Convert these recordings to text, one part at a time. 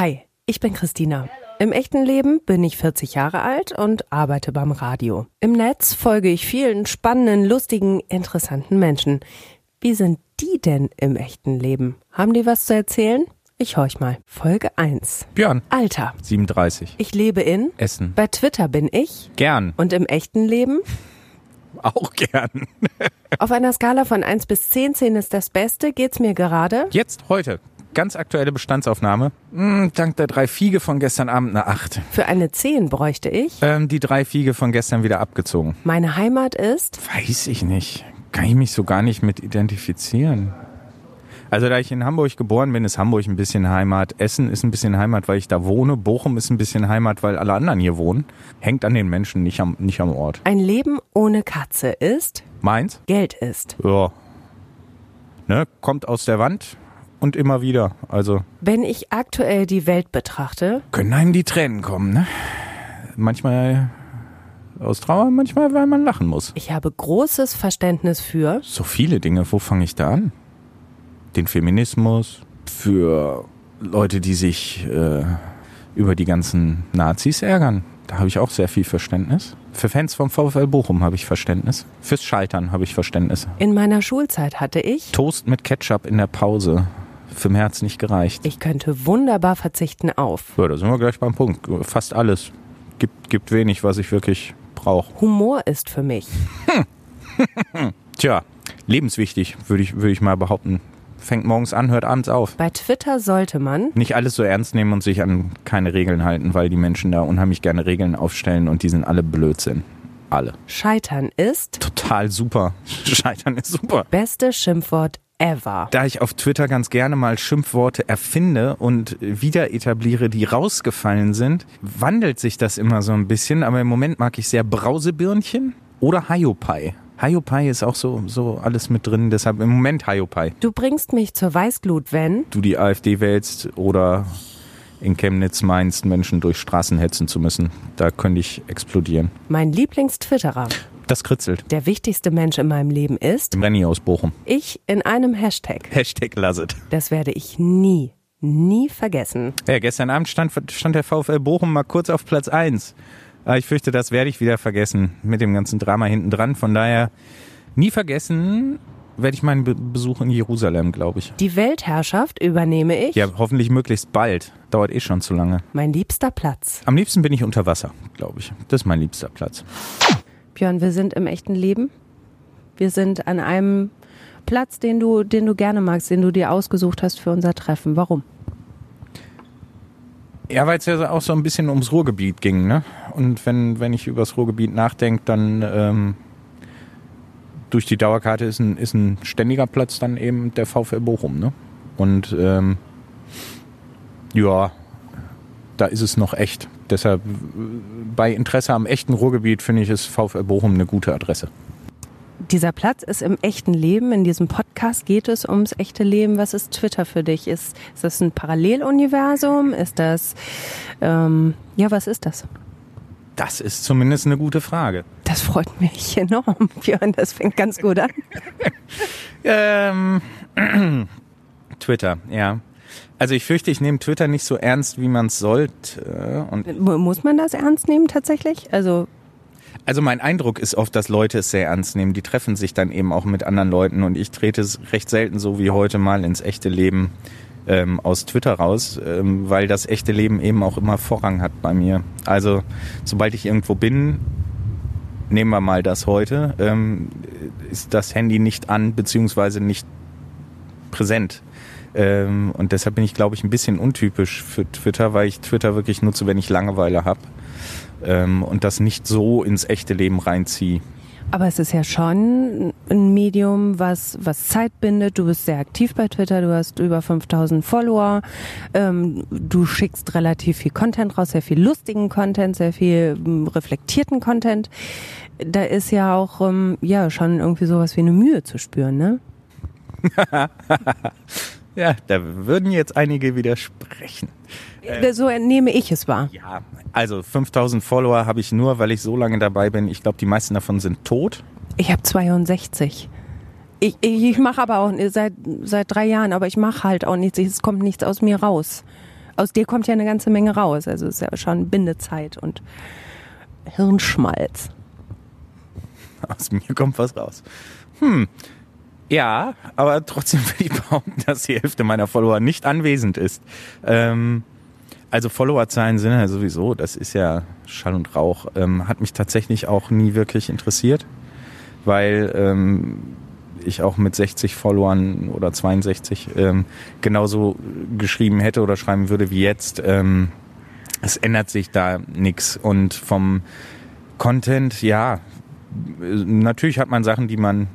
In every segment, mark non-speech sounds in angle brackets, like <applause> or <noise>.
Hi, ich bin Christina. Im echten Leben bin ich 40 Jahre alt und arbeite beim Radio. Im Netz folge ich vielen spannenden, lustigen, interessanten Menschen. Wie sind die denn im echten Leben? Haben die was zu erzählen? Ich horch mal. Folge 1. Björn. Alter. 37. Ich lebe in Essen. Bei Twitter bin ich. Gern. Und im echten Leben? <laughs> Auch gern. <laughs> Auf einer Skala von 1 bis 10, 10 ist das Beste, geht's mir gerade? Jetzt, heute. Ganz aktuelle Bestandsaufnahme. Hm, dank der drei Fiege von gestern Abend eine 8. Für eine 10 bräuchte ich. Ähm, die drei Fiege von gestern wieder abgezogen. Meine Heimat ist. Weiß ich nicht. Kann ich mich so gar nicht mit identifizieren. Also da ich in Hamburg geboren bin, ist Hamburg ein bisschen Heimat. Essen ist ein bisschen Heimat, weil ich da wohne. Bochum ist ein bisschen Heimat, weil alle anderen hier wohnen. Hängt an den Menschen, nicht am, nicht am Ort. Ein Leben ohne Katze ist. Meins? Geld ist. Ja. Ne, kommt aus der Wand und immer wieder. Also. Wenn ich aktuell die Welt betrachte. Können einem die Tränen kommen, ne? Manchmal aus Trauer, manchmal, weil man lachen muss. Ich habe großes Verständnis für. So viele Dinge. Wo fange ich da an? Den Feminismus, für Leute, die sich äh, über die ganzen Nazis ärgern. Da habe ich auch sehr viel Verständnis. Für Fans vom VfL Bochum habe ich Verständnis. Fürs Scheitern habe ich Verständnis. In meiner Schulzeit hatte ich. Toast mit Ketchup in der Pause. Für hat's nicht gereicht. Ich könnte wunderbar verzichten auf. Ja, da sind wir gleich beim Punkt. Fast alles. Gibt, gibt wenig, was ich wirklich brauche. Humor ist für mich. Tja, lebenswichtig, würde ich, würde ich mal behaupten. Fängt morgens an, hört abends auf. Bei Twitter sollte man nicht alles so ernst nehmen und sich an keine Regeln halten, weil die Menschen da unheimlich gerne Regeln aufstellen und die sind alle Blödsinn. Alle. Scheitern ist total super. <laughs> Scheitern ist super. Beste Schimpfwort ever. Da ich auf Twitter ganz gerne mal Schimpfworte erfinde und wieder etabliere, die rausgefallen sind, wandelt sich das immer so ein bisschen. Aber im Moment mag ich sehr Brausebirnchen oder Hayopai. Hayopai ist auch so, so alles mit drin, deshalb im Moment Hayopai. Du bringst mich zur Weißglut, wenn du die AfD wählst oder in Chemnitz meinst, Menschen durch Straßen hetzen zu müssen. Da könnte ich explodieren. Mein Lieblingstwitterer. Das kritzelt. Der wichtigste Mensch in meinem Leben ist Renny aus Bochum. Ich in einem Hashtag. Hashtag Lasset. Das werde ich nie, nie vergessen. Ja, gestern Abend stand, stand der VfL Bochum mal kurz auf Platz 1. Aber ich fürchte, das werde ich wieder vergessen mit dem ganzen Drama hinten dran. Von daher nie vergessen werde ich meinen Be Besuch in Jerusalem, glaube ich. Die Weltherrschaft übernehme ich. Ja, hoffentlich möglichst bald. Dauert eh schon zu lange. Mein liebster Platz. Am liebsten bin ich unter Wasser, glaube ich. Das ist mein liebster Platz. Björn, wir sind im echten Leben. Wir sind an einem Platz, den du, den du gerne magst, den du dir ausgesucht hast für unser Treffen. Warum? Ja, weil es ja auch so ein bisschen ums Ruhrgebiet ging, ne? Und wenn, wenn ich über das Ruhrgebiet nachdenke, dann ähm, durch die Dauerkarte ist ein, ist ein ständiger Platz dann eben der VfL Bochum, ne? Und ähm, ja, da ist es noch echt. Deshalb bei Interesse am echten Ruhrgebiet finde ich, ist VfL Bochum eine gute Adresse. Dieser Platz ist im echten Leben. In diesem Podcast geht es ums echte Leben. Was ist Twitter für dich? Ist, ist das ein Paralleluniversum? Ist das, ähm, ja, was ist das? Das ist zumindest eine gute Frage. Das freut mich <laughs> enorm, Björn. Das fängt ganz gut an. <laughs> ähm, <clears throat> Twitter, ja. Also ich fürchte, ich nehme Twitter nicht so ernst, wie man es sollte. Und Muss man das ernst nehmen tatsächlich? Also also mein Eindruck ist oft, dass Leute es sehr ernst nehmen. Die treffen sich dann eben auch mit anderen Leuten und ich trete es recht selten so wie heute mal ins echte Leben ähm, aus Twitter raus, ähm, weil das echte Leben eben auch immer Vorrang hat bei mir. Also sobald ich irgendwo bin, nehmen wir mal das heute, ähm, ist das Handy nicht an beziehungsweise nicht präsent. Ähm, und deshalb bin ich, glaube ich, ein bisschen untypisch für Twitter, weil ich Twitter wirklich nutze, wenn ich Langeweile habe ähm, und das nicht so ins echte Leben reinziehe. Aber es ist ja schon ein Medium, was, was Zeit bindet. Du bist sehr aktiv bei Twitter, du hast über 5000 Follower. Ähm, du schickst relativ viel Content raus, sehr viel lustigen Content, sehr viel ähm, reflektierten Content. Da ist ja auch ähm, ja schon irgendwie sowas wie eine Mühe zu spüren, ne? <laughs> ja, da würden jetzt einige widersprechen. Äh, so entnehme ich es wahr. Ja, also 5000 Follower habe ich nur, weil ich so lange dabei bin. Ich glaube, die meisten davon sind tot. Ich habe 62. Ich, ich, ich mache aber auch seit, seit drei Jahren, aber ich mache halt auch nichts. Es kommt nichts aus mir raus. aus dir kommt ja eine ganze Menge raus. Also es ist ja schon Bindezeit und Hirnschmalz. Aus mir kommt was raus. Hm. Ja, aber trotzdem will ich behaupten, <laughs> dass die Hälfte meiner Follower nicht anwesend ist. Ähm, also Followerzahlen sind ja sowieso, das ist ja Schall und Rauch. Ähm, hat mich tatsächlich auch nie wirklich interessiert, weil ähm, ich auch mit 60 Followern oder 62 ähm, genauso geschrieben hätte oder schreiben würde wie jetzt. Ähm, es ändert sich da nichts. Und vom Content, ja, natürlich hat man Sachen, die man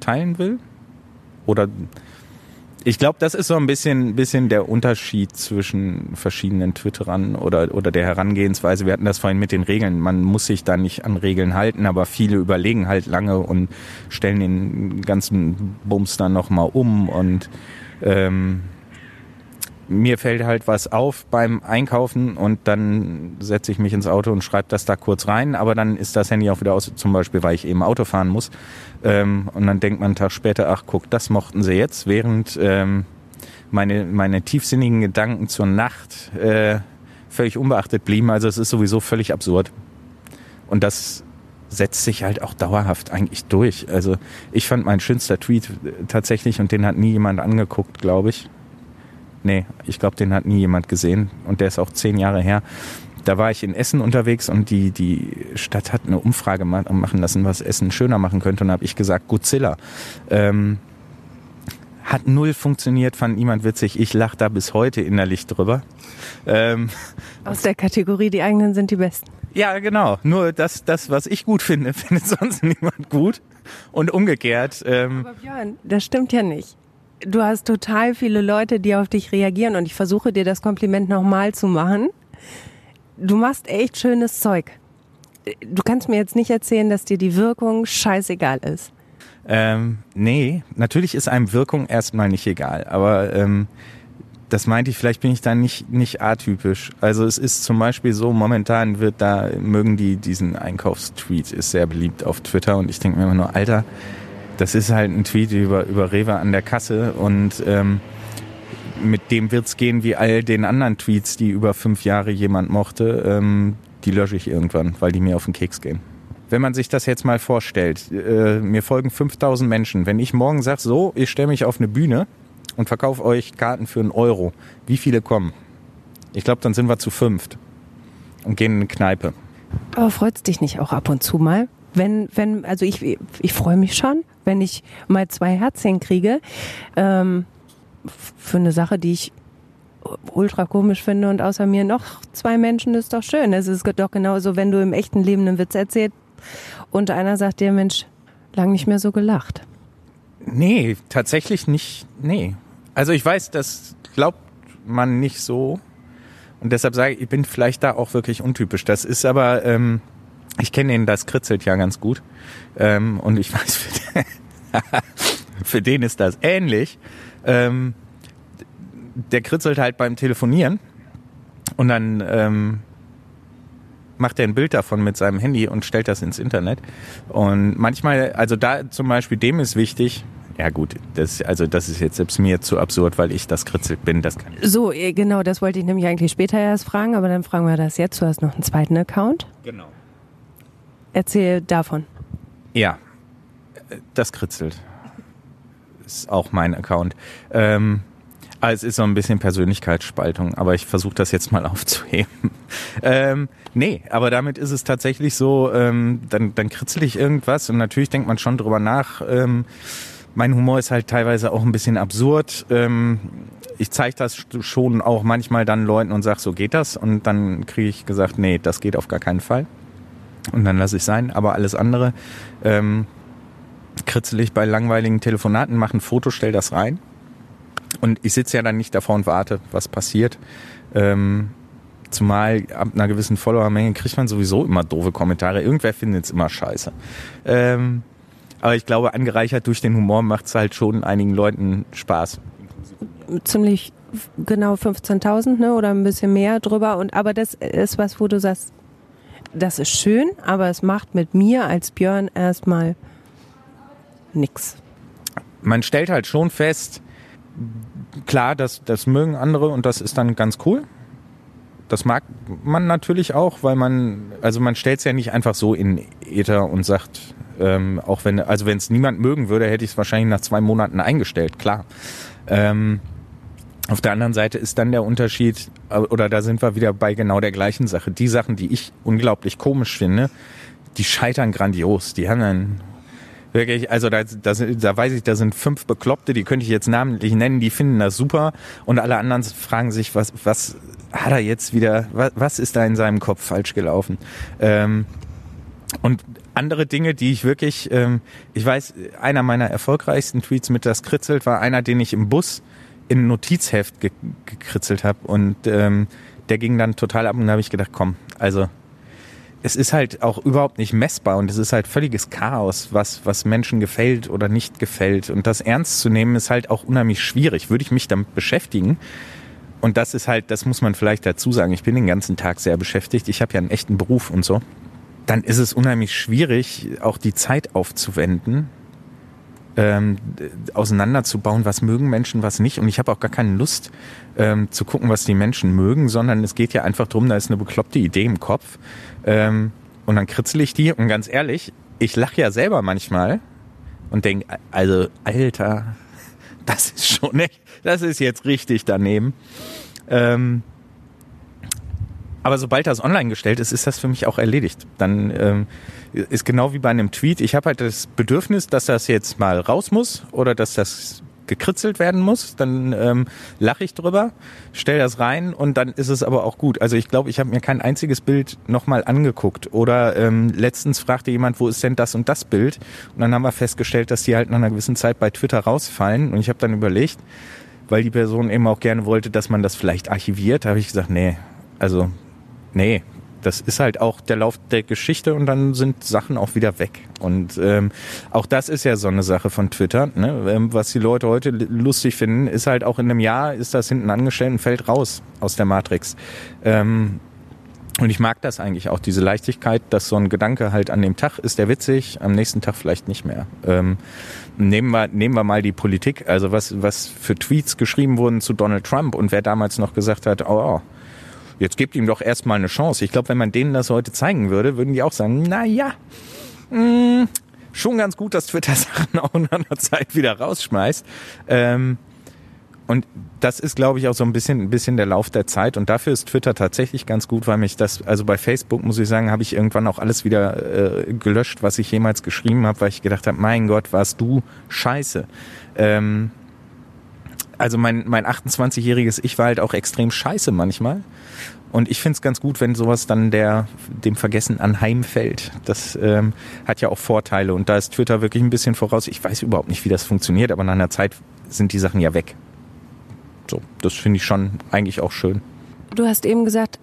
teilen will. Oder ich glaube, das ist so ein bisschen, bisschen der Unterschied zwischen verschiedenen Twitterern oder, oder der Herangehensweise. Wir hatten das vorhin mit den Regeln. Man muss sich da nicht an Regeln halten, aber viele überlegen halt lange und stellen den ganzen Bums dann nochmal um und ähm, mir fällt halt was auf beim Einkaufen und dann setze ich mich ins Auto und schreibe das da kurz rein, aber dann ist das Handy auch wieder aus, zum Beispiel, weil ich eben Auto fahren muss. Ähm, und dann denkt man einen Tag später, ach guck, das mochten sie jetzt, während ähm, meine, meine tiefsinnigen Gedanken zur Nacht äh, völlig unbeachtet blieben. Also es ist sowieso völlig absurd. Und das setzt sich halt auch dauerhaft eigentlich durch. Also ich fand mein schönster Tweet tatsächlich, und den hat nie jemand angeguckt, glaube ich. Nee, ich glaube, den hat nie jemand gesehen. Und der ist auch zehn Jahre her. Da war ich in Essen unterwegs und die, die Stadt hat eine Umfrage machen lassen, was Essen schöner machen könnte. Und habe ich gesagt, Godzilla. Ähm, hat null funktioniert, fand niemand witzig. Ich lache da bis heute innerlich drüber. Ähm, Aus der Kategorie, die eigenen sind die besten. Ja, genau. Nur das, das was ich gut finde, <laughs> findet sonst niemand gut. Und umgekehrt. Ähm, Aber Björn, das stimmt ja nicht du hast total viele Leute, die auf dich reagieren und ich versuche dir das Kompliment nochmal zu machen. Du machst echt schönes Zeug. Du kannst mir jetzt nicht erzählen, dass dir die Wirkung scheißegal ist. Ähm, nee, natürlich ist einem Wirkung erstmal nicht egal, aber ähm, das meinte ich, vielleicht bin ich da nicht, nicht atypisch. Also es ist zum Beispiel so, momentan wird da, mögen die diesen Einkaufstweet, ist sehr beliebt auf Twitter und ich denke mir immer nur, Alter, das ist halt ein Tweet über, über Rewe an der Kasse und ähm, mit dem wird's gehen wie all den anderen Tweets, die über fünf Jahre jemand mochte. Ähm, die lösche ich irgendwann, weil die mir auf den Keks gehen. Wenn man sich das jetzt mal vorstellt, äh, mir folgen 5000 Menschen. Wenn ich morgen sage, so, ich stelle mich auf eine Bühne und verkaufe euch Karten für einen Euro, wie viele kommen? Ich glaube, dann sind wir zu fünft und gehen in eine Kneipe. Aber freut's dich nicht auch ab und zu mal? wenn, wenn, also ich, ich freue mich schon, wenn ich mal zwei Herzchen kriege, ähm, für eine Sache, die ich ultra komisch finde und außer mir noch zwei Menschen ist doch schön. Es ist doch genauso, wenn du im echten Leben einen Witz erzählst und einer sagt dir, Mensch, lang nicht mehr so gelacht. Nee, tatsächlich nicht, nee. Also ich weiß, das glaubt man nicht so. Und deshalb sage ich, ich bin vielleicht da auch wirklich untypisch. Das ist aber, ähm, ich kenne ihn, das kritzelt ja ganz gut. Ähm, und ich <laughs> weiß, <laughs> für den, ist das ähnlich. Ähm, der kritzelt halt beim Telefonieren und dann ähm, macht er ein Bild davon mit seinem Handy und stellt das ins Internet. Und manchmal, also da zum Beispiel, dem ist wichtig, ja gut, das, also das ist jetzt selbst mir zu absurd, weil ich das kritzelt bin. Das kann ich. So, eh, genau, das wollte ich nämlich eigentlich später erst fragen, aber dann fragen wir das jetzt. Du hast noch einen zweiten Account. Genau. Erzähl davon. Ja, das kritzelt. Ist auch mein Account. Ähm, ah, es ist so ein bisschen Persönlichkeitsspaltung, aber ich versuche das jetzt mal <laughs> aufzuheben. ähm, nee, aber damit ist es tatsächlich so, ähm, dann, dann kritzel ich irgendwas und natürlich denkt man schon drüber nach. Ähm, mein Humor ist halt teilweise auch ein bisschen absurd. Ähm, ich zeige das schon auch manchmal dann Leuten und sage, so geht das. Und dann kriege ich gesagt, nee, das geht auf gar keinen Fall. Und dann lasse ich sein. Aber alles andere kritzel ich bei langweiligen Telefonaten, mache ein Foto, stell das rein. Und ich sitze ja dann nicht davor und warte, was passiert. Ähm, zumal ab einer gewissen Followermenge kriegt man sowieso immer doofe Kommentare. Irgendwer findet es immer scheiße. Ähm, aber ich glaube, angereichert durch den Humor macht es halt schon einigen Leuten Spaß. Ziemlich genau 15.000 ne? oder ein bisschen mehr drüber. Und aber das ist was, wo du sagst, das ist schön, aber es macht mit mir als Björn erstmal nix. Man stellt halt schon fest, klar, das, das mögen andere und das ist dann ganz cool. Das mag man natürlich auch, weil man, also man stellt es ja nicht einfach so in Ether und sagt, ähm, auch wenn, also wenn es niemand mögen würde, hätte ich es wahrscheinlich nach zwei Monaten eingestellt, klar. Ähm, auf der anderen Seite ist dann der Unterschied, äh, oder da sind wir wieder bei genau der gleichen Sache. Die Sachen, die ich unglaublich komisch finde, die scheitern grandios. Die haben dann wirklich, also da, da, da weiß ich, da sind fünf Bekloppte, die könnte ich jetzt namentlich nennen, die finden das super und alle anderen fragen sich, was, was hat er jetzt wieder, was, was ist da in seinem Kopf falsch gelaufen? Ähm, und andere Dinge, die ich wirklich, ähm, ich weiß, einer meiner erfolgreichsten Tweets mit das kritzelt war einer, den ich im Bus in ein Notizheft ge gekritzelt habe und ähm, der ging dann total ab und da habe ich gedacht, komm, also es ist halt auch überhaupt nicht messbar und es ist halt völliges Chaos, was, was Menschen gefällt oder nicht gefällt. Und das ernst zu nehmen ist halt auch unheimlich schwierig. Würde ich mich damit beschäftigen? Und das ist halt, das muss man vielleicht dazu sagen. Ich bin den ganzen Tag sehr beschäftigt. Ich habe ja einen echten Beruf und so. Dann ist es unheimlich schwierig, auch die Zeit aufzuwenden, ähm, auseinanderzubauen, was mögen Menschen, was nicht. Und ich habe auch gar keine Lust ähm, zu gucken, was die Menschen mögen, sondern es geht ja einfach darum, da ist eine bekloppte Idee im Kopf. Ähm, und dann kritzel ich die und ganz ehrlich, ich lache ja selber manchmal und denke, also Alter, <laughs> das ist schon echt, das ist jetzt richtig daneben. Ähm, aber sobald das online gestellt ist, ist das für mich auch erledigt. Dann ähm, ist genau wie bei einem Tweet. Ich habe halt das Bedürfnis, dass das jetzt mal raus muss oder dass das gekritzelt werden muss. Dann ähm, lache ich drüber, stell das rein und dann ist es aber auch gut. Also ich glaube, ich habe mir kein einziges Bild nochmal angeguckt. Oder ähm, letztens fragte jemand, wo ist denn das und das Bild? Und dann haben wir festgestellt, dass die halt nach einer gewissen Zeit bei Twitter rausfallen. Und ich habe dann überlegt, weil die Person eben auch gerne wollte, dass man das vielleicht archiviert, habe ich gesagt, nee, also nee, das ist halt auch der Lauf der Geschichte und dann sind Sachen auch wieder weg. Und ähm, auch das ist ja so eine Sache von Twitter. Ne? Ähm, was die Leute heute lustig finden, ist halt auch in einem Jahr ist das hinten angestellt und fällt raus aus der Matrix. Ähm, und ich mag das eigentlich auch, diese Leichtigkeit, dass so ein Gedanke halt an dem Tag ist der witzig, am nächsten Tag vielleicht nicht mehr. Ähm, nehmen, wir, nehmen wir mal die Politik, also was, was für Tweets geschrieben wurden zu Donald Trump und wer damals noch gesagt hat, oh, oh jetzt gebt ihm doch erstmal eine Chance. Ich glaube, wenn man denen das heute zeigen würde, würden die auch sagen, na ja, mh, schon ganz gut, dass Twitter <laughs> Sachen auch in einer Zeit wieder rausschmeißt. Ähm, und das ist, glaube ich, auch so ein bisschen, ein bisschen der Lauf der Zeit. Und dafür ist Twitter tatsächlich ganz gut, weil mich das, also bei Facebook muss ich sagen, habe ich irgendwann auch alles wieder äh, gelöscht, was ich jemals geschrieben habe, weil ich gedacht habe, mein Gott, warst du scheiße. Ähm, also mein, mein 28-jähriges Ich war halt auch extrem scheiße manchmal. Und ich finde es ganz gut, wenn sowas dann der, dem Vergessen anheimfällt. Das ähm, hat ja auch Vorteile. Und da ist Twitter wirklich ein bisschen voraus. Ich weiß überhaupt nicht, wie das funktioniert, aber nach einer Zeit sind die Sachen ja weg. So, das finde ich schon eigentlich auch schön. Du hast eben gesagt,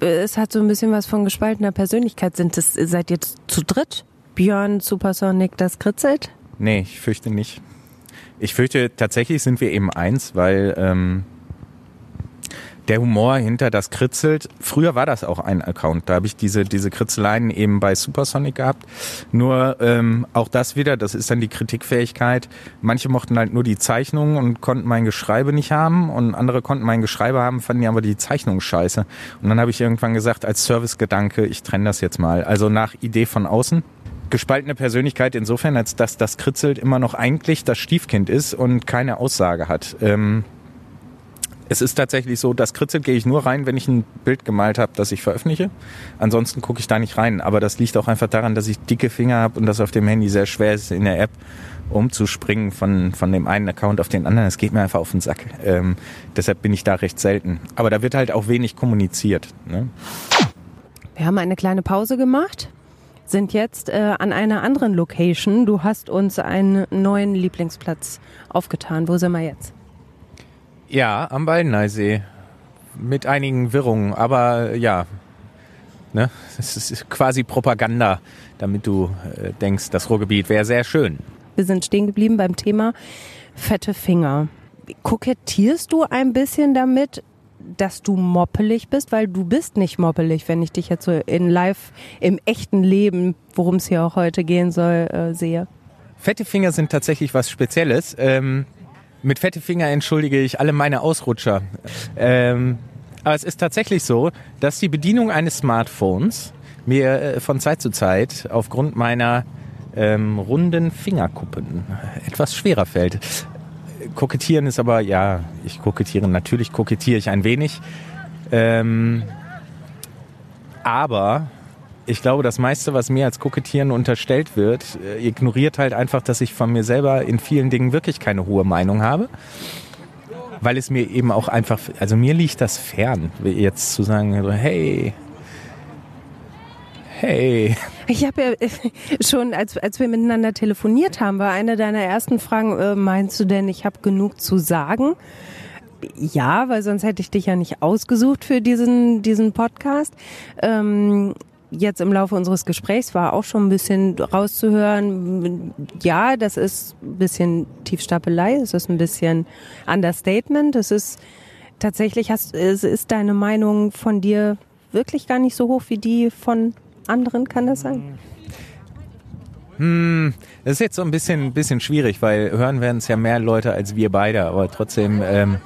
es hat so ein bisschen was von gespaltener Persönlichkeit. Sind es, seid ihr zu dritt? Björn, Supersonic, das kritzelt? Nee, ich fürchte nicht. Ich fürchte, tatsächlich sind wir eben eins, weil ähm, der Humor hinter das kritzelt. Früher war das auch ein Account. Da habe ich diese, diese Kritzeleien eben bei Supersonic gehabt. Nur ähm, auch das wieder, das ist dann die Kritikfähigkeit. Manche mochten halt nur die Zeichnungen und konnten mein Geschreibe nicht haben und andere konnten mein Geschreibe haben, fanden aber die Zeichnung scheiße. Und dann habe ich irgendwann gesagt, als Servicegedanke, ich trenne das jetzt mal. Also nach Idee von außen gespaltene Persönlichkeit insofern, als dass das Kritzelt immer noch eigentlich das Stiefkind ist und keine Aussage hat. Ähm, es ist tatsächlich so, das Kritzelt gehe ich nur rein, wenn ich ein Bild gemalt habe, das ich veröffentliche. Ansonsten gucke ich da nicht rein. Aber das liegt auch einfach daran, dass ich dicke Finger habe und das auf dem Handy sehr schwer ist, in der App umzuspringen von, von dem einen Account auf den anderen. Es geht mir einfach auf den Sack. Ähm, deshalb bin ich da recht selten. Aber da wird halt auch wenig kommuniziert. Ne? Wir haben eine kleine Pause gemacht sind jetzt äh, an einer anderen Location. Du hast uns einen neuen Lieblingsplatz aufgetan. Wo sind wir jetzt? Ja, am Baldeneysee. Mit einigen Wirrungen, aber ja. Ne? <laughs> Es ist quasi Propaganda, damit du äh, denkst, das Ruhrgebiet wäre sehr schön. Wir sind stehen geblieben beim Thema fette Finger. Kokettierst du ein bisschen damit, dass du moppelig bist, weil du bist nicht moppelig, wenn ich dich jetzt so in live im echten Leben, worum es hier auch heute gehen soll, äh, sehe. Fette Finger sind tatsächlich was Spezielles. Ähm, mit fette Finger entschuldige ich alle meine Ausrutscher. Ähm, Aber es ist tatsächlich so, dass die Bedienung eines Smartphones mir äh, von Zeit zu Zeit aufgrund meiner ähm, runden Fingerkuppen etwas schwerer fällt. Kokettieren ist aber, ja, ich kokettiere, natürlich kokettiere ich ein wenig. Ähm, aber ich glaube, das meiste, was mir als Kokettieren unterstellt wird, äh, ignoriert halt einfach, dass ich von mir selber in vielen Dingen wirklich keine hohe Meinung habe. Weil es mir eben auch einfach, also mir liegt das fern, jetzt zu sagen, hey, hey. Ich habe ja <laughs> schon, als, als wir miteinander telefoniert haben, war eine deiner ersten Fragen, äh, meinst du denn, ich habe genug zu sagen? Ja, weil sonst hätte ich dich ja nicht ausgesucht für diesen, diesen Podcast. Ähm, jetzt im Laufe unseres Gesprächs war auch schon ein bisschen rauszuhören, ja, das ist ein bisschen Tiefstapelei, es ist ein bisschen Understatement, es ist tatsächlich, hast, es ist deine Meinung von dir wirklich gar nicht so hoch wie die von anderen, kann das sein? Hm, das ist jetzt so ein bisschen, bisschen schwierig, weil hören werden es ja mehr Leute als wir beide, aber trotzdem ähm,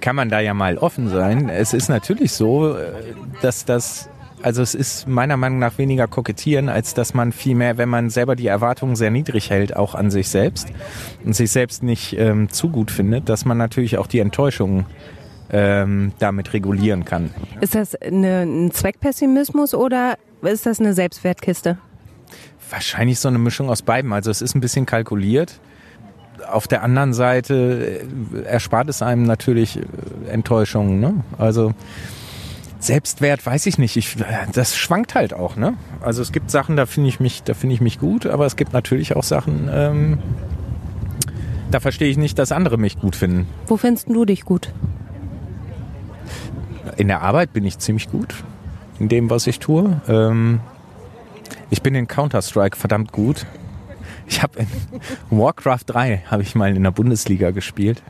kann man da ja mal offen sein. Es ist natürlich so, äh, dass das also es ist meiner Meinung nach weniger kokettieren, als dass man viel mehr, wenn man selber die Erwartungen sehr niedrig hält, auch an sich selbst und sich selbst nicht ähm, zu gut findet, dass man natürlich auch die Enttäuschungen ähm, damit regulieren kann. Ist das eine, ein Zweckpessimismus oder ist das eine Selbstwertkiste? Wahrscheinlich so eine Mischung aus beiden. Also es ist ein bisschen kalkuliert. Auf der anderen Seite äh, erspart es einem natürlich äh, Enttäuschungen. Ne? Also Selbstwert weiß ich nicht. Ich, das schwankt halt auch, ne? Also es gibt Sachen, da finde ich mich, da finde ich mich gut, aber es gibt natürlich auch Sachen, ähm, da verstehe ich nicht, dass andere mich gut finden. Wo findest du dich gut? In der Arbeit bin ich ziemlich gut in dem, was ich tue. Ähm, ich bin in Counter-Strike verdammt gut. Ich habe in Warcraft 3 habe ich mal in der Bundesliga gespielt.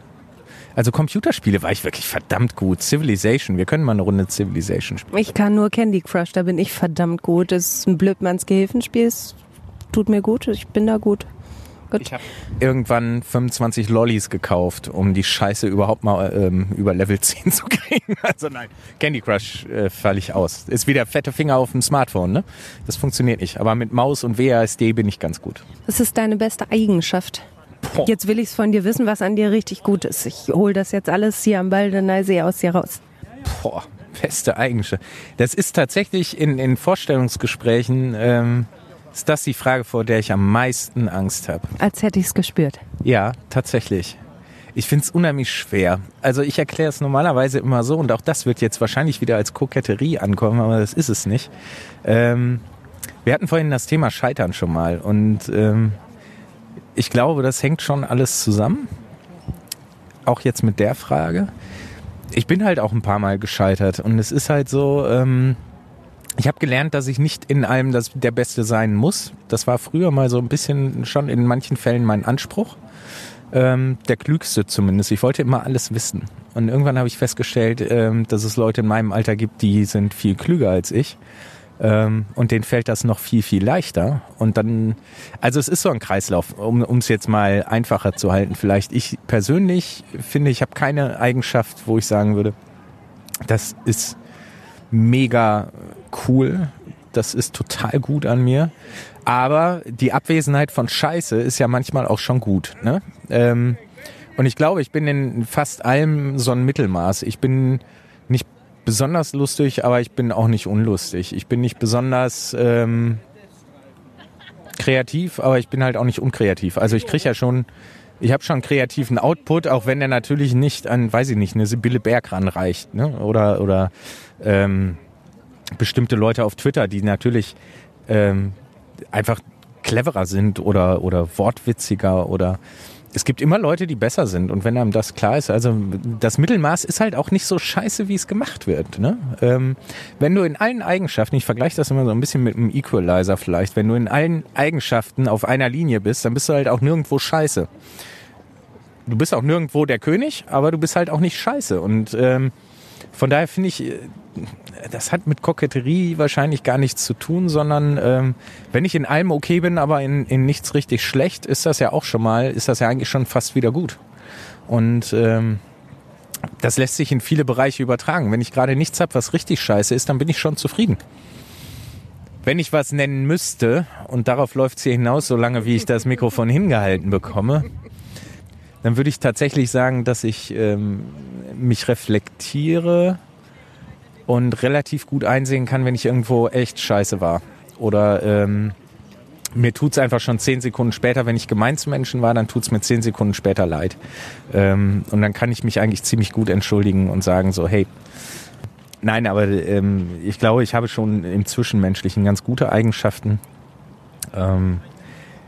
Also Computerspiele war ich wirklich verdammt gut. Civilization, wir können mal eine Runde Civilization spielen. Ich kann nur Candy Crush, da bin ich verdammt gut. Das ist ein Blödmanns Gehilfenspiel, es tut mir gut, ich bin da gut. Gut. Ich habe irgendwann 25 Lollis gekauft, um die Scheiße überhaupt mal ähm, über Level <laughs> 10 zu kriegen. Also nein, Candy Crush äh, falle ich aus. Ist wieder fette Finger auf dem Smartphone, ne? Das funktioniert nicht. Aber mit Maus und WASD bin ich ganz gut. Was ist deine beste Eigenschaft? Boah. Jetzt will ich es von dir wissen, was an dir richtig gut ist. Ich hole das jetzt alles hier am Baldeneysee aus dir raus. Boah, beste Eigenschaft. Das ist tatsächlich in, in Vorstellungsgesprächen, ähm, ist das die Frage, vor der ich am meisten Angst habe. Als hätte ich es gespürt. Ja, tatsächlich. Ich finde es unheimlich schwer. Also ich erkläre es normalerweise immer so und auch das wird jetzt wahrscheinlich wieder als Koketterie ankommen, aber das ist es nicht. Ähm, wir hatten vorhin das Thema Scheitern schon mal und ähm, ich glaube, das hängt schon alles zusammen. Auch jetzt mit der Frage. Ich bin halt auch ein paar Mal gescheitert und es ist halt so, ähm, ich habe gelernt, dass ich nicht in allem das, der Beste sein muss. Das war früher mal so ein bisschen schon in manchen Fällen mein Anspruch. Ähm, der klügste zumindest. Ich wollte immer alles wissen. Und irgendwann habe ich festgestellt, ähm, dass es Leute in meinem Alter gibt, die sind viel klüger als ich. Ähm, und denen fällt das noch viel, viel leichter. Und dann, also es ist so ein Kreislauf, um es jetzt mal einfacher zu halten. Vielleicht ich persönlich finde, ich habe keine Eigenschaft, wo ich sagen würde, das ist mega cool, das ist total gut an mir. Aber die Abwesenheit von Scheiße ist ja manchmal auch schon gut. Ne? Ähm, und ich glaube, ich bin in fast allem so ein Mittelmaß. Ich bin nicht besonders lustig, aber ich bin auch nicht unlustig. Ich bin nicht besonders ähm, kreativ, aber ich bin halt auch nicht unkreativ. Also ich kriege ja schon, ich habe schon kreativen Output, auch wenn der natürlich nicht an, weiß ich nicht, eine Sibylle Berg ranreicht, ne? Oder oder ähm, bestimmte Leute auf Twitter, die natürlich ähm, einfach cleverer sind oder oder wortwitziger oder es gibt immer Leute, die besser sind. Und wenn einem das klar ist, also das Mittelmaß ist halt auch nicht so scheiße, wie es gemacht wird. Ne? Ähm, wenn du in allen Eigenschaften, ich vergleiche das immer so ein bisschen mit einem Equalizer vielleicht, wenn du in allen Eigenschaften auf einer Linie bist, dann bist du halt auch nirgendwo scheiße. Du bist auch nirgendwo der König, aber du bist halt auch nicht scheiße. Und ähm, von daher finde ich, äh, das hat mit Koketterie wahrscheinlich gar nichts zu tun, sondern ähm, wenn ich in allem okay bin, aber in, in nichts richtig schlecht, ist das ja auch schon mal, ist das ja eigentlich schon fast wieder gut. Und ähm, das lässt sich in viele Bereiche übertragen. Wenn ich gerade nichts habe, was richtig scheiße ist, dann bin ich schon zufrieden. Wenn ich was nennen müsste, und darauf läuft es hier hinaus, solange wie ich das Mikrofon hingehalten bekomme, dann würde ich tatsächlich sagen, dass ich ähm, mich reflektiere und relativ gut einsehen kann, wenn ich irgendwo echt scheiße war. Oder ähm, mir tut's einfach schon zehn Sekunden später, wenn ich gemein zu Menschen war, dann tut's mir zehn Sekunden später leid. Ähm, und dann kann ich mich eigentlich ziemlich gut entschuldigen und sagen so, hey, nein, aber ähm, ich glaube, ich habe schon im Zwischenmenschlichen ganz gute Eigenschaften. Ähm,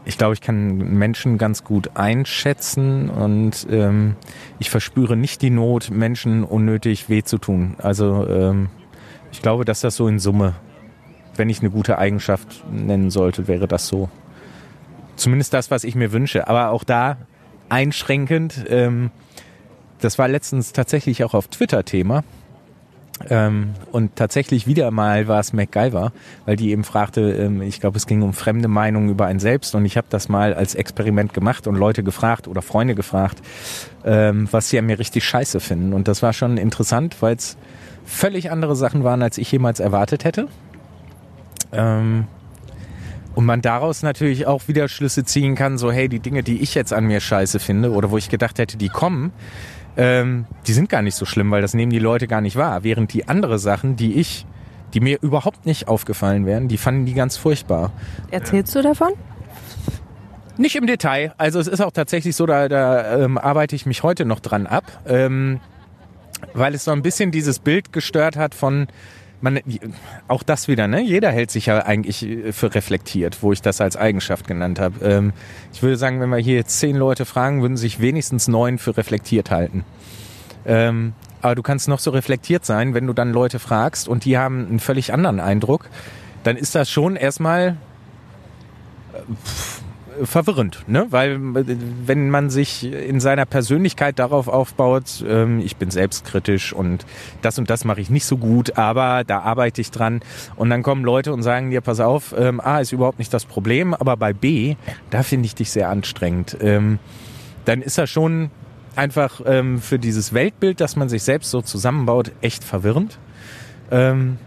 ich glaube, ich kann Menschen ganz gut einschätzen und ähm, ich verspüre nicht die Not, Menschen unnötig weh zu tun. Also ähm, ich glaube, dass das so in Summe, wenn ich eine gute Eigenschaft nennen sollte, wäre das so. Zumindest das, was ich mir wünsche. Aber auch da einschränkend. Ähm, das war letztens tatsächlich auch auf Twitter Thema. Ähm, und tatsächlich wieder mal war es MacGyver, weil die eben fragte, ähm, ich glaube, es ging um fremde Meinungen über einen selbst und ich habe das mal als Experiment gemacht und Leute gefragt oder Freunde gefragt, ähm, was sie an mir richtig scheiße finden. Und das war schon interessant, weil es völlig andere Sachen waren, als ich jemals erwartet hätte. Ähm, und man daraus natürlich auch wieder Schlüsse ziehen kann, so hey, die Dinge, die ich jetzt an mir scheiße finde oder wo ich gedacht hätte, die kommen, ähm, die sind gar nicht so schlimm, weil das nehmen die Leute gar nicht wahr. Während die andere Sachen, die ich, die mir überhaupt nicht aufgefallen wären, die fanden die ganz furchtbar. Erzählst du davon? Nicht im Detail. Also es ist auch tatsächlich so, da, da ähm, arbeite ich mich heute noch dran ab, ähm, weil es so ein bisschen dieses Bild gestört hat von man, auch das wieder, ne? Jeder hält sich ja eigentlich äh, für reflektiert, wo ich das als Eigenschaft genannt habe. Ähm, ich würde sagen, wenn wir hier zehn Leute fragen, würden sich wenigstens neun für reflektiert halten. Ähm, aber du kannst noch so reflektiert sein, wenn du dann Leute fragst und die haben einen völlig anderen Eindruck, dann ist das schon erstmal pff, verwirrend, ne? Weil wenn man sich in seiner Persönlichkeit darauf aufbaut, ähm, ich bin selbstkritisch und das und das mache ich nicht so gut, aber da arbeite ich dran und dann kommen Leute und sagen dir, pass auf, ähm, A ist überhaupt nicht das Problem, aber bei B, da finde ich dich sehr anstrengend. Ähm, dann ist das schon einfach ähm, für dieses Weltbild, das man sich selbst so zusammenbaut, echt verwirrend. Ähm,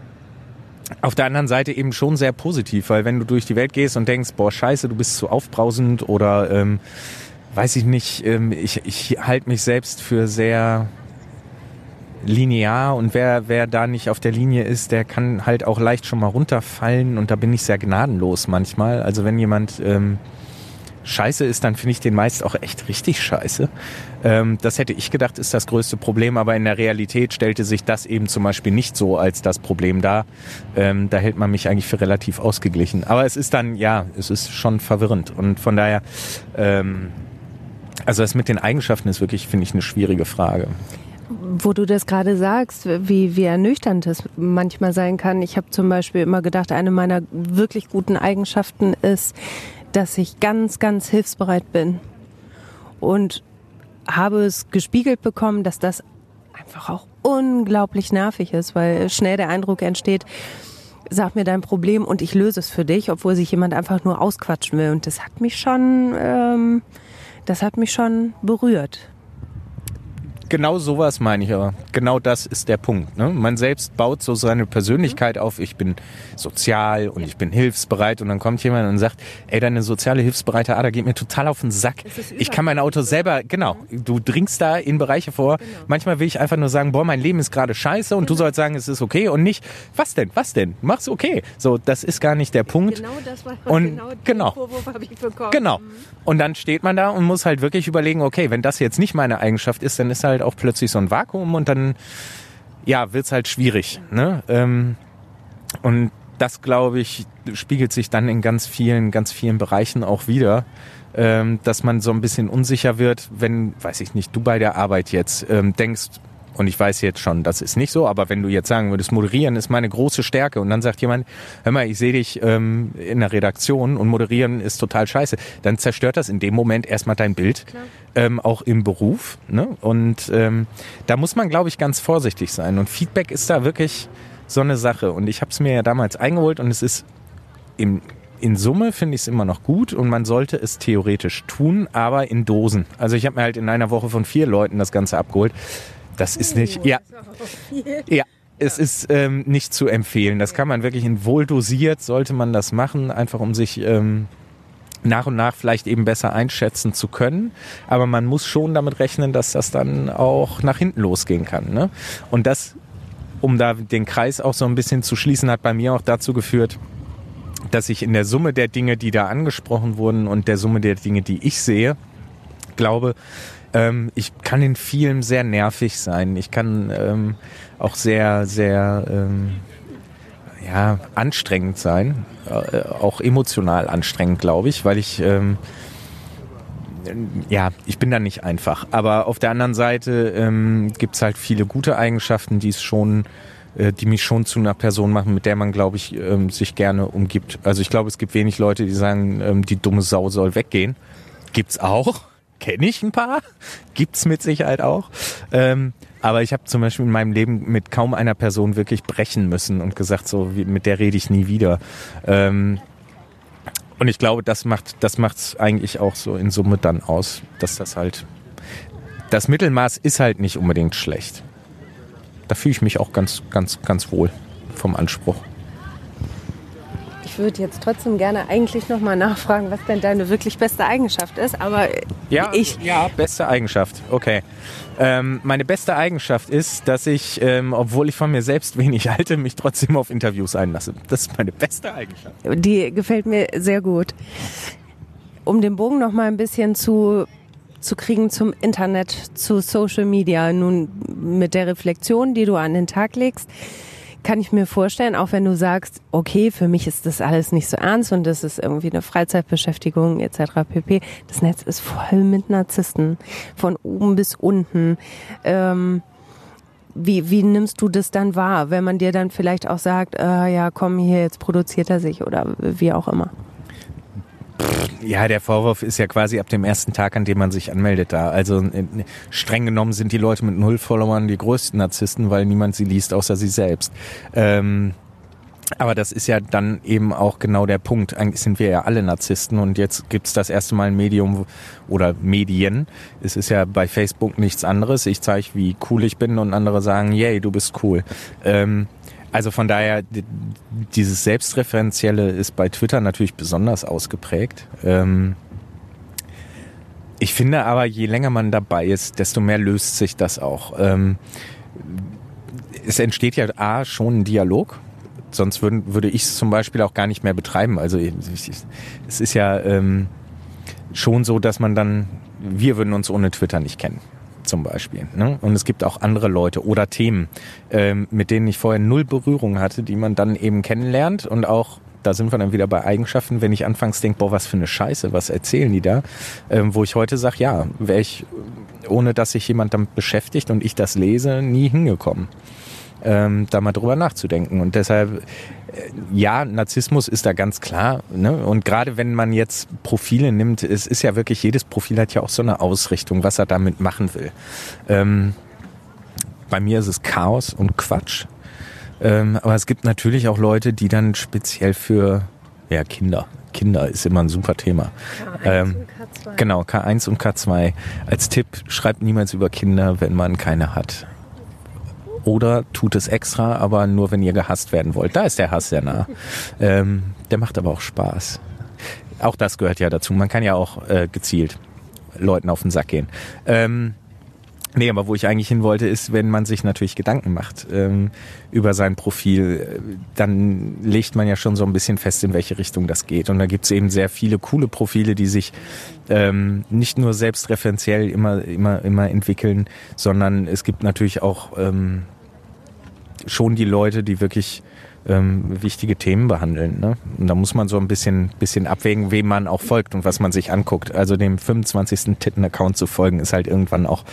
auf der anderen Seite eben schon sehr positiv, weil wenn du durch die Welt gehst und denkst, boah, scheiße, du bist zu aufbrausend oder ähm, weiß ich nicht, ähm, ich, ich halte mich selbst für sehr linear und wer, wer da nicht auf der Linie ist, der kann halt auch leicht schon mal runterfallen und da bin ich sehr gnadenlos manchmal. Also wenn jemand ähm, scheiße ist, dann finde ich den meist auch echt richtig scheiße. Ähm, das hätte ich gedacht, ist das größte Problem, aber in der Realität stellte sich das eben zum Beispiel nicht so als das Problem dar. Ähm, da hält man mich eigentlich für relativ ausgeglichen. Aber es ist dann, ja, es ist schon verwirrend und von daher, ähm, also das mit den Eigenschaften ist wirklich, finde ich, eine schwierige Frage. Wo du das gerade sagst, wie, wie ernüchternd es manchmal sein kann. Ich habe zum Beispiel immer gedacht, eine meiner wirklich guten Eigenschaften ist, dass ich ganz, ganz hilfsbereit bin. Und habe es gespiegelt bekommen, dass das einfach auch unglaublich nervig ist, weil schnell der Eindruck entsteht, sag mir dein Problem und ich löse es für dich, obwohl sich jemand einfach nur ausquatschen will. Und das hat mich schon, ähm, das hat mich schon berührt genau sowas meine ich aber. Genau das ist der Punkt. Ne? Man selbst baut so seine Persönlichkeit auf. Ich bin sozial und ich bin hilfsbereit und dann kommt jemand und sagt, ey, deine soziale hilfsbereite Ader geht mir total auf den Sack. Ich kann mein Auto selber, genau, du dringst da in Bereiche vor. Genau. Manchmal will ich einfach nur sagen, boah, mein Leben ist gerade scheiße und genau. du sollst sagen, es ist okay und nicht, was denn, was denn, mach's okay. So, das ist gar nicht der Punkt. Genau das war und genau, genau. Vorwurf habe ich bekommen. Genau. Mhm. Und dann steht man da und muss halt wirklich überlegen, okay, wenn das jetzt nicht meine Eigenschaft ist, dann ist halt auch plötzlich so ein Vakuum und dann ja, wird's halt schwierig. Ne? Ähm, und das, glaube ich, spiegelt sich dann in ganz vielen, ganz vielen Bereichen auch wieder, ähm, dass man so ein bisschen unsicher wird, wenn, weiß ich nicht, du bei der Arbeit jetzt ähm, denkst, und ich weiß jetzt schon, das ist nicht so, aber wenn du jetzt sagen würdest, moderieren ist meine große Stärke und dann sagt jemand, hör mal, ich sehe dich ähm, in der Redaktion und moderieren ist total scheiße, dann zerstört das in dem Moment erstmal dein Bild, ähm, auch im Beruf. Ne? Und ähm, da muss man, glaube ich, ganz vorsichtig sein. Und Feedback ist da wirklich so eine Sache. Und ich habe es mir ja damals eingeholt und es ist im in Summe finde ich es immer noch gut und man sollte es theoretisch tun, aber in Dosen. Also ich habe mir halt in einer Woche von vier Leuten das Ganze abgeholt Das ist nicht, ja. Ja, es ist ähm, nicht zu empfehlen. Das kann man wirklich in wohl dosiert, sollte man das machen, einfach um sich ähm, nach und nach vielleicht eben besser einschätzen zu können. Aber man muss schon damit rechnen, dass das dann auch nach hinten losgehen kann. Ne? Und das, um da den Kreis auch so ein bisschen zu schließen, hat bei mir auch dazu geführt, dass ich in der Summe der Dinge, die da angesprochen wurden und der Summe der Dinge, die ich sehe, glaube, ähm, ich kann in vielem sehr nervig sein. Ich kann ähm, auch sehr, sehr ähm, ja, anstrengend sein. Äh, auch emotional anstrengend, glaube ich, weil ich ähm, ja, ich bin da nicht einfach. Aber auf der anderen Seite ähm, gibt es halt viele gute Eigenschaften, die es schon, äh, die mich schon zu einer Person machen, mit der man, glaube ich, ähm, sich gerne umgibt. Also ich glaube, es gibt wenig Leute, die sagen, ähm, die dumme Sau soll weggehen. Gibt's auch kenne ich ein paar, gibt's mit Sicherheit auch. Ähm, aber ich habe zum Beispiel in meinem Leben mit kaum einer Person wirklich brechen müssen und gesagt, so mit der rede ich nie wieder. Ähm, und ich glaube, das macht das macht's eigentlich auch so in Summe dann aus, dass das halt das Mittelmaß ist halt nicht unbedingt schlecht. Da fühle ich mich auch ganz ganz ganz wohl vom Anspruch ich würde jetzt trotzdem gerne eigentlich nochmal nachfragen, was denn deine wirklich beste Eigenschaft ist. Aber ja, ich. Ja, beste Eigenschaft. Okay. Ähm, meine beste Eigenschaft ist, dass ich, ähm, obwohl ich von mir selbst wenig <laughs> halte, mich trotzdem auf Interviews einlasse. Das ist meine beste Eigenschaft. Die gefällt mir sehr gut. Um den Bogen noch mal ein bisschen zu zu kriegen zum Internet, zu Social Media, nun mit der Reflexion, die du an den Tag legst kann ich mir vorstellen, auch wenn du sagst, okay, für mich ist das alles nicht so ernst und das ist irgendwie eine Freizeitbeschäftigung etc. pp. Das Netz ist voll mit Narzissten, von oben bis unten. Ähm, wie, wie nimmst du das dann wahr, wenn man dir dann vielleicht auch sagt, äh, ja, komm hier, jetzt produziert er sich oder wie auch immer? Ja, der Vorwurf ist ja quasi ab dem ersten Tag, an dem man sich anmeldet, da. Also äh, streng genommen sind die Leute mit null Followern die größten Narzissten, weil niemand sie liest, außer sie selbst. Ähm, aber das ist ja dann eben auch genau der Punkt. Eigentlich sind wir ja alle Narzissten und jetzt gibt's das erste Mal ein Medium oder Medien. Es ist ja bei Facebook nichts anderes. Ich zeige, wie cool ich bin und andere sagen, yay, du bist cool. Ähm, also von daher, dieses Selbstreferenzielle ist bei Twitter natürlich besonders ausgeprägt. Ähm, ich finde aber, je länger man dabei ist, desto mehr löst sich das auch. Ähm, es entsteht ja A, schon ein Dialog. Sonst würden, würde ich es zum Beispiel auch gar nicht mehr betreiben. Also es ist ja ähm, schon so, dass man dann, wir würden uns ohne Twitter nicht kennen zum Beispiel. Ne? Und es gibt auch andere Leute oder Themen, ähm, mit denen ich vorher null Berührung hatte, die man dann eben kennenlernt und auch da sind wir dann wieder bei Eigenschaften, wenn ich anfangs denke, boah, was für eine Scheiße, was erzählen die da, ähm, wo ich heute sage, ja, wäre ich, ohne dass sich jemand damit beschäftigt und ich das lese, nie hingekommen ähm, da mal drüber nachzudenken. Und deshalb, ja, Narzissmus ist da ganz klar. Ne? Und gerade wenn man jetzt Profile nimmt, es ist ja wirklich, jedes Profil hat ja auch so eine Ausrichtung, was er damit machen will. Ähm, bei mir ist es Chaos und Quatsch. Ähm, aber es gibt natürlich auch Leute, die dann speziell für ja, Kinder. Kinder ist immer ein super Thema. K1 ähm, und K2. Genau, K1 und K2. Als Tipp, schreibt niemals über Kinder, wenn man keine hat. Oder tut es extra, aber nur wenn ihr gehasst werden wollt. Da ist der Hass sehr nah. Ähm, der macht aber auch Spaß. Auch das gehört ja dazu. Man kann ja auch äh, gezielt Leuten auf den Sack gehen. Ähm, Nee, aber wo ich eigentlich hin wollte, ist, wenn man sich natürlich Gedanken macht ähm, über sein Profil, dann legt man ja schon so ein bisschen fest, in welche Richtung das geht. Und da gibt's eben sehr viele coole Profile, die sich ähm, nicht nur selbstreferenziell immer, immer, immer entwickeln, sondern es gibt natürlich auch ähm, schon die Leute, die wirklich ähm, wichtige Themen behandeln. Ne? Und da muss man so ein bisschen, bisschen abwägen, wem man auch folgt und was man sich anguckt. Also dem 25. Titten-Account zu folgen, ist halt irgendwann auch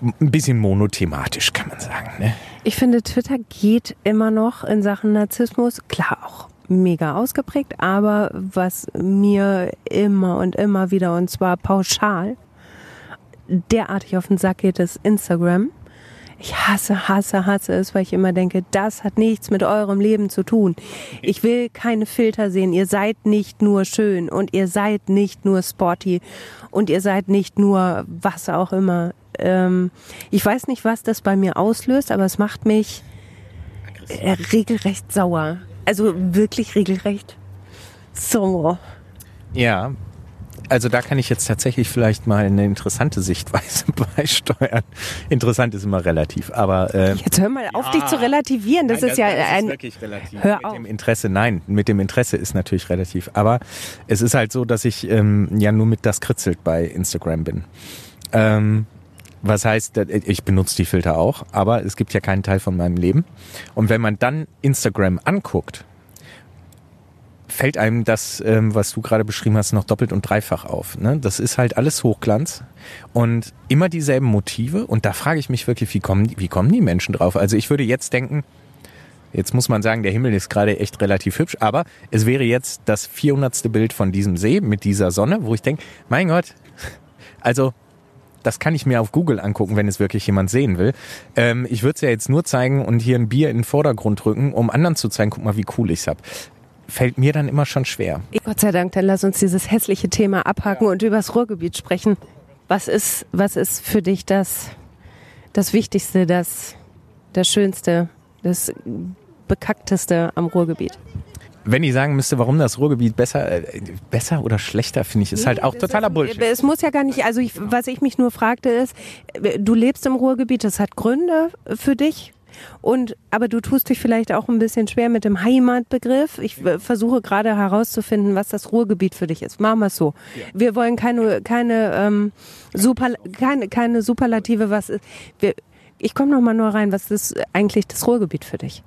ein bisschen monothematisch, kann man sagen. Ne? Ich finde, Twitter geht immer noch in Sachen Narzissmus. Klar, auch mega ausgeprägt, aber was mir immer und immer wieder und zwar pauschal derartig auf den Sack geht, ist Instagram ich hasse, hasse, hasse es, weil ich immer denke, das hat nichts mit eurem Leben zu tun. Ich will keine Filter sehen. Ihr seid nicht nur schön und ihr seid nicht nur sporty und ihr seid nicht nur was auch immer. ähm, ich weiß nicht, was das bei mir auslöst, aber es macht mich äh, regelrecht sauer. Also wirklich regelrecht sauer. Ja, also da kann ich jetzt tatsächlich vielleicht mal eine interessante Sichtweise <laughs> beisteuern. Interessant ist immer relativ, aber äh, jetzt hör mal auf, ja, dich zu relativieren. Das nein, ist ja das ein. Ist wirklich relativ. Hör mit auf. dem Interesse, nein, mit dem Interesse ist natürlich relativ. Aber es ist halt so, dass ich ähm, ja nur mit das kritzelt bei Instagram bin. Ähm, was heißt, ich benutze die Filter auch, aber es gibt ja keinen Teil von meinem Leben. Und wenn man dann Instagram anguckt, fällt einem das, ähm, was du gerade beschrieben hast, noch doppelt und dreifach auf. Ne? Das ist halt alles Hochglanz und immer dieselben Motive. Und da frage ich mich wirklich, wie kommen, die, wie kommen die Menschen drauf? Also ich würde jetzt denken, jetzt muss man sagen, der Himmel ist gerade echt relativ hübsch, aber es wäre jetzt das 400. Bild von diesem See mit dieser Sonne, wo ich denke, mein Gott, also das kann ich mir auf Google angucken, wenn es wirklich jemand sehen will. Ähm, ich würde es ja jetzt nur zeigen und hier ein Bier in den Vordergrund rücken, um anderen zu zeigen, guck mal, wie cool ich's hab fällt mir dann immer schon schwer. Gott sei Dank, dann lass uns dieses hässliche Thema abhaken ja. und über das Ruhrgebiet sprechen. Was ist, was ist für dich das, das Wichtigste, das, das Schönste, das Bekackteste am Ruhrgebiet? Wenn ich sagen müsste, warum das Ruhrgebiet besser, äh, besser oder schlechter, finde ich, ist nee, halt auch totaler ist, Bullshit. Es muss ja gar nicht, also ich, was ich mich nur fragte ist, du lebst im Ruhrgebiet, das hat Gründe für dich, und, aber du tust dich vielleicht auch ein bisschen schwer mit dem Heimatbegriff. Ich äh, versuche gerade herauszufinden, was das Ruhrgebiet für dich ist. Machen wir es so. Ja. Wir wollen keine, keine, ähm, super, keine, keine Superlative, was ist. Wir, ich komme noch mal nur rein, was ist eigentlich das Ruhrgebiet für dich?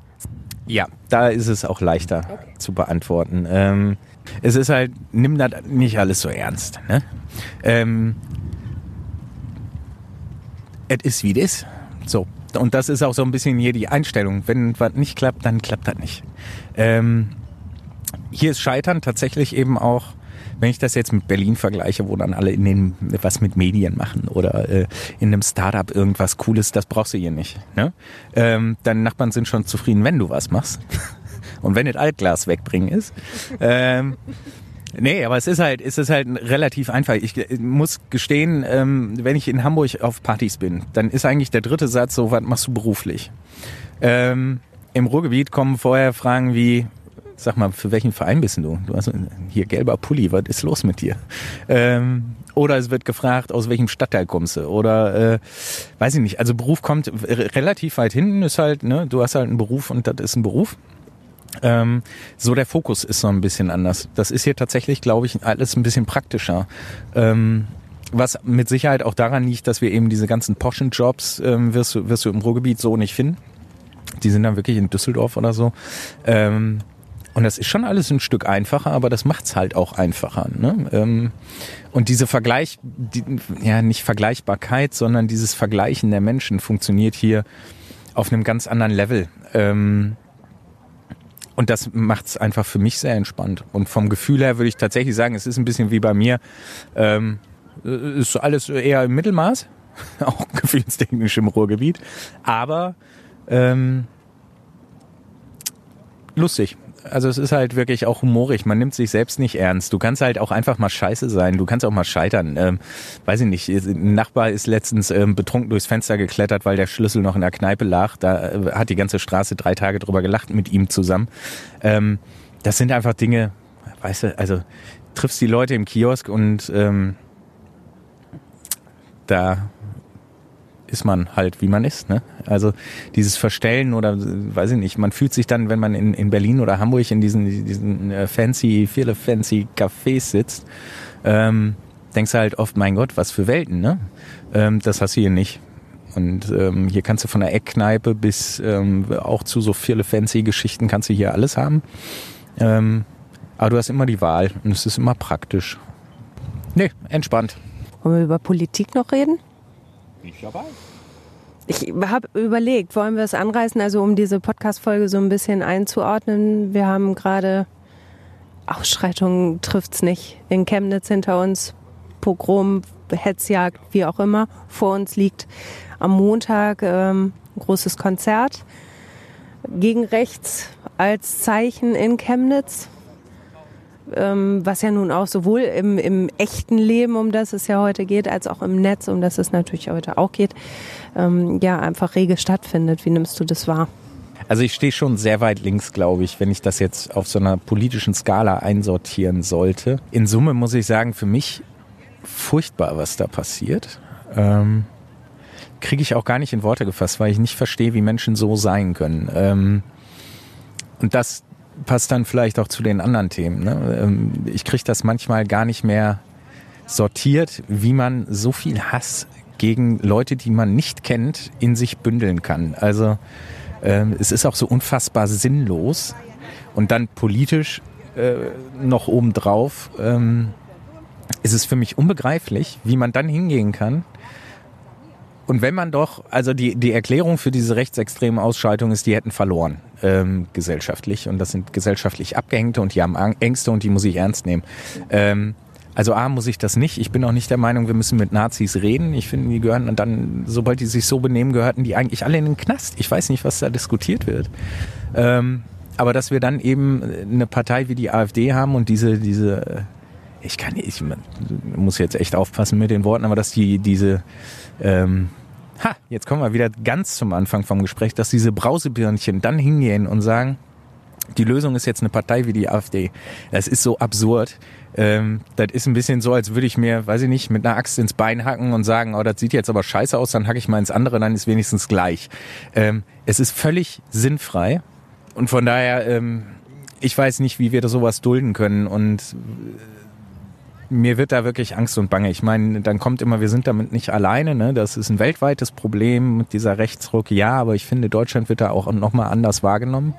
Ja, da ist es auch leichter okay. zu beantworten. Ähm, es ist halt, nimm das nicht alles so ernst. Ne? Ähm, es ist wie es ist. So, und das ist auch so ein bisschen hier die Einstellung. Wenn was nicht klappt, dann klappt das nicht. Ähm, hier ist Scheitern tatsächlich eben auch, wenn ich das jetzt mit Berlin vergleiche, wo dann alle in den was mit Medien machen oder äh, in einem Startup irgendwas Cooles, das brauchst du hier nicht. Ne? Ähm, deine Nachbarn sind schon zufrieden, wenn du was machst. <laughs> Und wenn das Altglas wegbringen ist. Ähm, Nee, aber es ist halt, es ist halt relativ einfach. Ich äh, muss gestehen, ähm, wenn ich in Hamburg auf Partys bin, dann ist eigentlich der dritte Satz so, was machst du beruflich? Ähm, Im Ruhrgebiet kommen vorher Fragen wie, sag mal, für welchen Verein bist du? Du hast hier gelber Pulli, was ist los mit dir? Ähm, oder es wird gefragt, aus welchem Stadtteil kommst du? Oder äh, weiß ich nicht. Also Beruf kommt relativ weit hinten, ist halt, ne, du hast halt einen Beruf und das ist ein Beruf. Ähm, so der Fokus ist so ein bisschen anders. Das ist hier tatsächlich, glaube ich, alles ein bisschen praktischer. Ähm, was mit Sicherheit auch daran liegt, dass wir eben diese ganzen Poschen-Jobs ähm, wirst, du, wirst du im Ruhrgebiet so nicht finden. Die sind dann wirklich in Düsseldorf oder so. Ähm, und das ist schon alles ein Stück einfacher, aber das macht's halt auch einfacher. Ne? Ähm, und diese Vergleich, die, ja nicht Vergleichbarkeit, sondern dieses Vergleichen der Menschen funktioniert hier auf einem ganz anderen Level. Ähm, und das macht es einfach für mich sehr entspannt. Und vom Gefühl her würde ich tatsächlich sagen, es ist ein bisschen wie bei mir. Ähm, ist alles eher im Mittelmaß, <laughs> auch gefühlstechnisch im Ruhrgebiet. Aber ähm, lustig also es ist halt wirklich auch humorig. Man nimmt sich selbst nicht ernst. Du kannst halt auch einfach mal scheiße sein. Du kannst auch mal scheitern. Ähm, weiß ich nicht. Ein Nachbar ist letztens ähm, betrunken durchs Fenster geklettert, weil der Schlüssel noch in der Kneipe lag. Da äh, hat die ganze Straße drei Tage drüber gelacht mit ihm zusammen. Ähm, das sind einfach Dinge, weißt du, also triffst die Leute im Kiosk und ähm, da ist man halt, wie man ist. Ne? Also dieses Verstellen oder weiß ich nicht, man fühlt sich dann, wenn man in, in Berlin oder Hamburg in diesen, diesen äh, fancy, viele fancy Cafés sitzt, ähm, denkst du halt oft, mein Gott, was für Welten, ne? Ähm, das hast du hier nicht. Und ähm, hier kannst du von der Eckkneipe bis ähm, auch zu so viele fancy Geschichten kannst du hier alles haben. Ähm, aber du hast immer die Wahl und es ist immer praktisch. Nee, entspannt. Wollen wir über Politik noch reden? Ich dabei. Ich habe überlegt, wollen wir es anreißen, also um diese Podcast-Folge so ein bisschen einzuordnen. Wir haben gerade Ausschreitungen trifft's nicht in Chemnitz hinter uns, Pogrom, Hetzjagd, wie auch immer. Vor uns liegt am Montag ähm, ein großes Konzert gegen rechts als Zeichen in Chemnitz. Ähm, was ja nun auch sowohl im, im echten Leben, um das es ja heute geht, als auch im Netz, um das es natürlich heute auch geht, ähm, ja, einfach rege stattfindet. Wie nimmst du das wahr? Also ich stehe schon sehr weit links, glaube ich, wenn ich das jetzt auf so einer politischen Skala einsortieren sollte. In Summe muss ich sagen, für mich furchtbar, was da passiert. Ähm, Kriege ich auch gar nicht in Worte gefasst, weil ich nicht verstehe, wie Menschen so sein können. Ähm, und das passt dann vielleicht auch zu den anderen Themen. Ne? Ähm, ich kriege das manchmal gar nicht mehr sortiert, wie man so viel Hass gegen Leute, die man nicht kennt, in sich bündeln kann. Also ähm, es ist auch so unfassbar sinnlos. Und dann politisch äh, noch obendrauf ähm, ist es für mich unbegreiflich, wie man dann hingehen kann. Und wenn man doch, also die, die Erklärung für diese rechtsextreme Ausschaltung ist, die hätten verloren ähm, gesellschaftlich. Und das sind gesellschaftlich Abgehängte und die haben Ängste und die muss ich ernst nehmen. Ähm, also A muss ich das nicht. Ich bin auch nicht der Meinung, wir müssen mit Nazis reden. Ich finde, die gehören und dann, sobald die sich so benehmen, gehörten die eigentlich alle in den Knast. Ich weiß nicht, was da diskutiert wird. Ähm, aber dass wir dann eben eine Partei wie die AfD haben und diese, diese, ich kann, ich muss jetzt echt aufpassen mit den Worten, aber dass die, diese, ähm, ha, jetzt kommen wir wieder ganz zum Anfang vom Gespräch, dass diese Brausebirnchen dann hingehen und sagen, die Lösung ist jetzt eine Partei wie die AfD. Das ist so absurd. Ähm, das ist ein bisschen so, als würde ich mir, weiß ich nicht, mit einer Axt ins Bein hacken und sagen, oh, das sieht jetzt aber scheiße aus, dann hacke ich mal ins andere, dann ist wenigstens gleich. Ähm, es ist völlig sinnfrei und von daher, ähm, ich weiß nicht, wie wir da sowas dulden können und mir wird da wirklich Angst und Bange. Ich meine, dann kommt immer, wir sind damit nicht alleine. Ne? Das ist ein weltweites Problem mit dieser Rechtsruck. Ja, aber ich finde, Deutschland wird da auch nochmal anders wahrgenommen.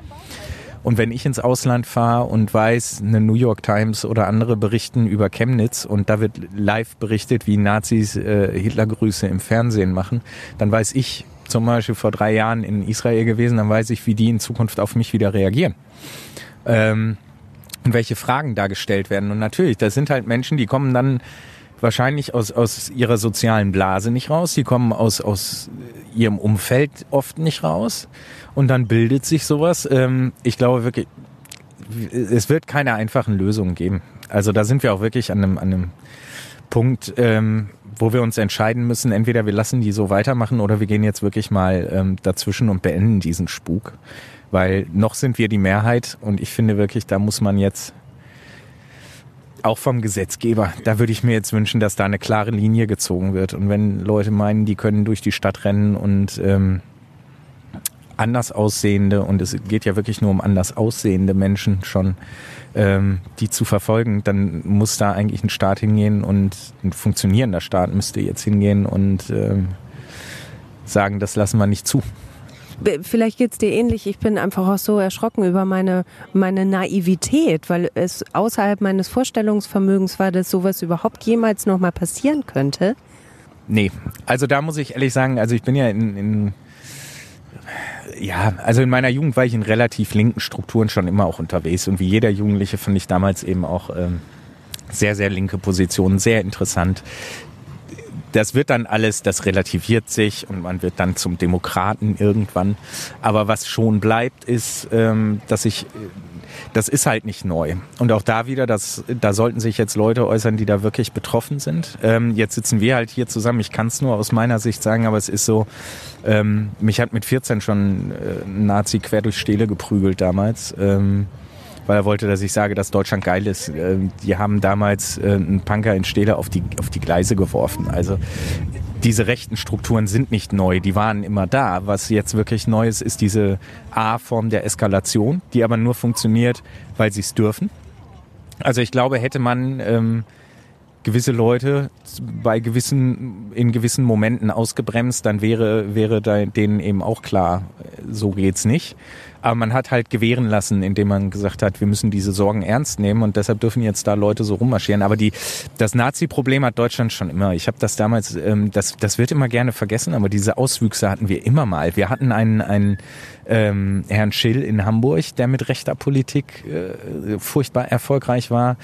Und wenn ich ins Ausland fahre und weiß, eine New York Times oder andere berichten über Chemnitz und da wird live berichtet, wie Nazis äh, Hitlergrüße im Fernsehen machen, dann weiß ich zum Beispiel vor drei Jahren in Israel gewesen, dann weiß ich, wie die in Zukunft auf mich wieder reagieren. Ähm, und welche Fragen da gestellt werden. Und natürlich, das sind halt Menschen, die kommen dann wahrscheinlich aus, aus ihrer sozialen Blase nicht raus, die kommen aus, aus ihrem Umfeld oft nicht raus und dann bildet sich sowas. Ähm, ich glaube wirklich, es wird keine einfachen Lösungen geben. Also da sind wir auch wirklich an einem, an einem Punkt, ähm, wo wir uns entscheiden müssen, entweder wir lassen die so weitermachen oder wir gehen jetzt wirklich mal ähm, dazwischen und beenden diesen Spuk. Weil noch sind wir die Mehrheit und ich finde wirklich, da muss man jetzt auch vom Gesetzgeber. Da würde ich mir jetzt wünschen, dass da eine klare Linie gezogen wird. Und wenn Leute meinen, die können durch die Stadt rennen und ähm, anders aussehende, und es geht ja wirklich nur um anders aussehende Menschen schon, ähm, die zu verfolgen, dann muss da eigentlich ein Staat hingehen und ein funktionierender Staat müsste jetzt hingehen und ähm, sagen, das lassen wir nicht zu. Vielleicht geht's dir ähnlich. Ich bin einfach auch so erschrocken über meine, meine Naivität, weil es außerhalb meines Vorstellungsvermögens war, dass sowas überhaupt jemals nochmal passieren könnte. Nee, also da muss ich ehrlich sagen, also ich bin ja in, in ja, also in meiner Jugend war ich in relativ linken Strukturen schon immer auch unterwegs und wie jeder Jugendliche fand ich damals eben auch ähm, sehr, sehr linke Positionen, sehr interessant das wird dann alles, das relativiert sich und man wird dann zum Demokraten irgendwann. Aber was schon bleibt, ist, ähm, dass ich, das ist halt nicht neu. Und auch da wieder, das, da sollten sich jetzt Leute äußern, die da wirklich betroffen sind. Ähm, jetzt sitzen wir halt hier zusammen. Ich kann es nur aus meiner Sicht sagen, aber es ist so, ähm, mich hat mit 14 schon äh, ein Nazi quer durch Stele geprügelt damals. Weil er wollte, dass ich sage, dass Deutschland geil ist. Ähm, die haben damals äh, einen Punker in Stele auf die, auf die Gleise geworfen. Also diese rechten Strukturen sind nicht neu, die waren immer da. Was jetzt wirklich neu ist, ist diese A-Form der Eskalation, die aber nur funktioniert, weil sie es dürfen. Also ich glaube, hätte man ähm, gewisse Leute bei gewissen, in gewissen Momenten ausgebremst, dann wäre, wäre denen eben auch klar, so geht's nicht. Aber man hat halt gewähren lassen, indem man gesagt hat, wir müssen diese Sorgen ernst nehmen und deshalb dürfen jetzt da Leute so rummarschieren. Aber die, das Nazi-Problem hat Deutschland schon immer. Ich habe das damals, ähm, das, das wird immer gerne vergessen, aber diese Auswüchse hatten wir immer mal. Wir hatten einen, einen ähm, Herrn Schill in Hamburg, der mit rechter Politik äh, furchtbar erfolgreich war.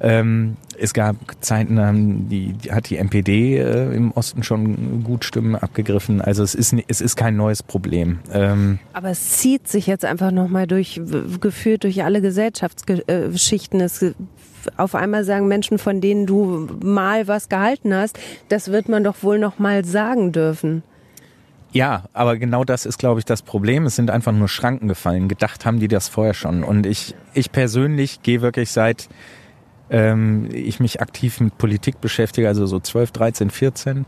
Ähm, es gab Zeiten, die, die hat die NPD äh, im Osten schon gut Stimmen abgegriffen. Also es ist, es ist kein neues Problem. Ähm Aber es zieht sich jetzt einfach nochmal durch, geführt durch alle Gesellschaftsschichten. Es auf einmal sagen Menschen, von denen du mal was gehalten hast, das wird man doch wohl noch mal sagen dürfen. Ja, aber genau das ist, glaube ich, das Problem. Es sind einfach nur Schranken gefallen. Gedacht haben die das vorher schon. Und ich, ich persönlich gehe wirklich seit ähm, ich mich aktiv mit Politik beschäftige, also so 12, 13, 14,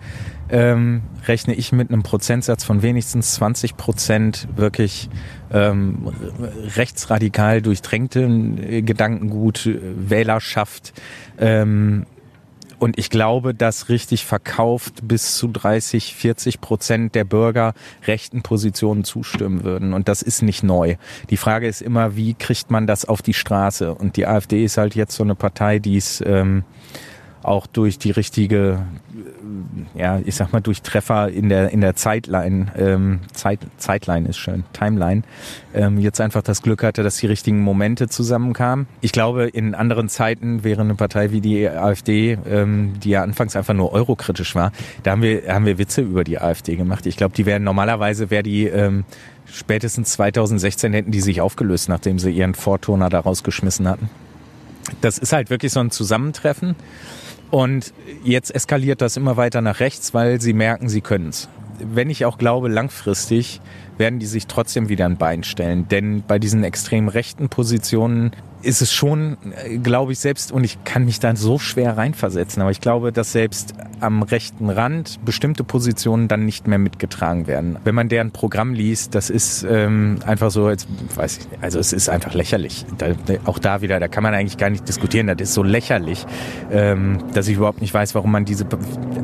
ähm, rechne ich mit einem Prozentsatz von wenigstens 20 Prozent wirklich ähm, rechtsradikal durchdrängten Gedankengut, Wählerschaft, ähm, und ich glaube, dass richtig verkauft bis zu 30, 40 Prozent der Bürger rechten Positionen zustimmen würden. Und das ist nicht neu. Die Frage ist immer, wie kriegt man das auf die Straße? Und die AfD ist halt jetzt so eine Partei, die es ähm, auch durch die richtige, ja, ich sag mal, durch Treffer in der, in der Zeitline, ähm, Zeit, Zeitline ist schön, Timeline, ähm, jetzt einfach das Glück hatte, dass die richtigen Momente zusammenkamen. Ich glaube, in anderen Zeiten wäre eine Partei wie die AfD, ähm, die ja anfangs einfach nur eurokritisch war, da haben wir, haben wir Witze über die AfD gemacht. Ich glaube, die wären normalerweise wäre die ähm, spätestens 2016 hätten die sich aufgelöst, nachdem sie ihren Vorturner da rausgeschmissen hatten. Das ist halt wirklich so ein Zusammentreffen. Und jetzt eskaliert das immer weiter nach rechts, weil sie merken, sie können es. Wenn ich auch glaube, langfristig werden die sich trotzdem wieder ein Bein stellen. Denn bei diesen extrem rechten Positionen ist es schon, äh, glaube ich, selbst, und ich kann mich da so schwer reinversetzen, aber ich glaube, dass selbst am rechten Rand bestimmte Positionen dann nicht mehr mitgetragen werden. Wenn man deren Programm liest, das ist ähm, einfach so, jetzt weiß ich, also es ist einfach lächerlich. Da, auch da wieder, da kann man eigentlich gar nicht diskutieren, das ist so lächerlich, ähm, dass ich überhaupt nicht weiß, warum man diese,